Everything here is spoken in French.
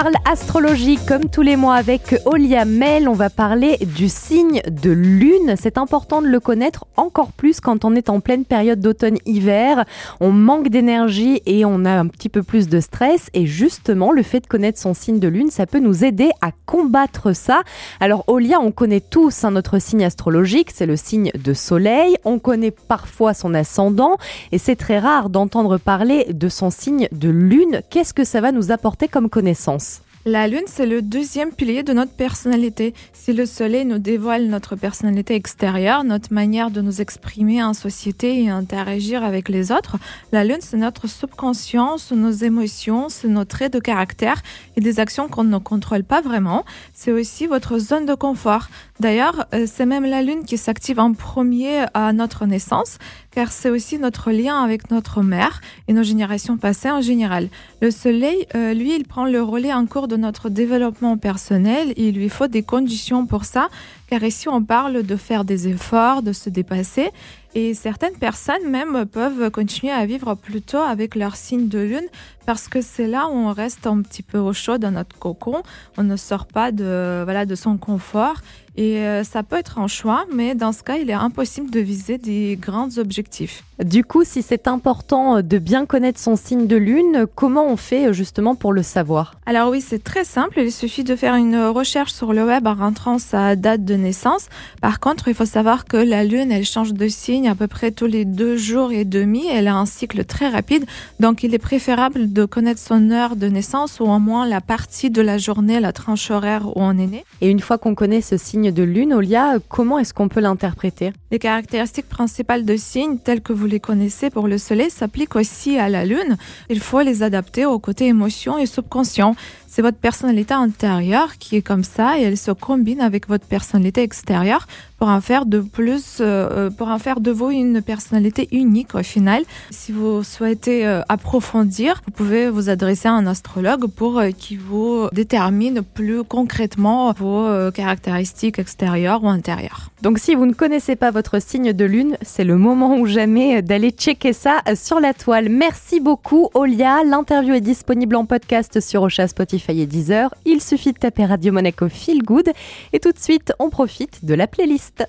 Parle astrologie comme tous les mois avec Olia Mel. On va parler du signe de lune. C'est important de le connaître encore plus quand on est en pleine période d'automne-hiver. On manque d'énergie et on a un petit peu plus de stress. Et justement, le fait de connaître son signe de lune, ça peut nous aider à combattre ça. Alors Olia, on connaît tous hein, notre signe astrologique, c'est le signe de soleil. On connaît parfois son ascendant et c'est très rare d'entendre parler de son signe de lune. Qu'est-ce que ça va nous apporter comme connaissance? réponse. La lune, c'est le deuxième pilier de notre personnalité. Si le soleil nous dévoile notre personnalité extérieure, notre manière de nous exprimer en société et interagir avec les autres, la lune, c'est notre subconscient, nos émotions, c'est nos traits de caractère et des actions qu'on ne contrôle pas vraiment. C'est aussi votre zone de confort. D'ailleurs, euh, c'est même la lune qui s'active en premier à notre naissance, car c'est aussi notre lien avec notre mère et nos générations passées en général. Le soleil, euh, lui, il prend le relais en cours de notre développement personnel. Il lui faut des conditions pour ça, car ici on parle de faire des efforts, de se dépasser. Et certaines personnes même peuvent continuer à vivre plutôt avec leur signe de lune parce que c'est là où on reste un petit peu au chaud dans notre cocon. On ne sort pas de, voilà, de son confort. Et euh, ça peut être un choix, mais dans ce cas, il est impossible de viser des grands objectifs. Du coup, si c'est important de bien connaître son signe de lune, comment on fait justement pour le savoir? Alors oui, c'est très simple. Il suffit de faire une recherche sur le web en rentrant sa date de naissance. Par contre, il faut savoir que la lune, elle change de signe à peu près tous les deux jours et demi. Elle a un cycle très rapide. Donc, il est préférable de connaître son heure de naissance ou au moins la partie de la journée, la tranche horaire où on est né. Et une fois qu'on connaît ce signe de lune, Olia, comment est-ce qu'on peut l'interpréter? Les caractéristiques principales de signes telles que vous les connaissez pour le soleil s'appliquent aussi à la lune. Il faut les adapter au côté émotion et subconscient. C'est votre personnalité intérieure qui est comme ça et elle se combine avec votre personnalité extérieure pour en faire de plus, euh, pour en faire de vous une personnalité unique au final. Si vous souhaitez euh, approfondir, vous pouvez vous adresser à un astrologue pour euh, qui vous détermine plus concrètement vos caractéristiques extérieures ou intérieures. Donc si vous ne connaissez pas votre signe de lune, c'est le moment ou jamais d'aller checker ça sur la toile. Merci beaucoup Olia. L'interview est disponible en podcast sur Ocha Spotify Spotify 10 Il suffit de taper Radio Monaco Feel Good et tout de suite, on profite de la playlist. the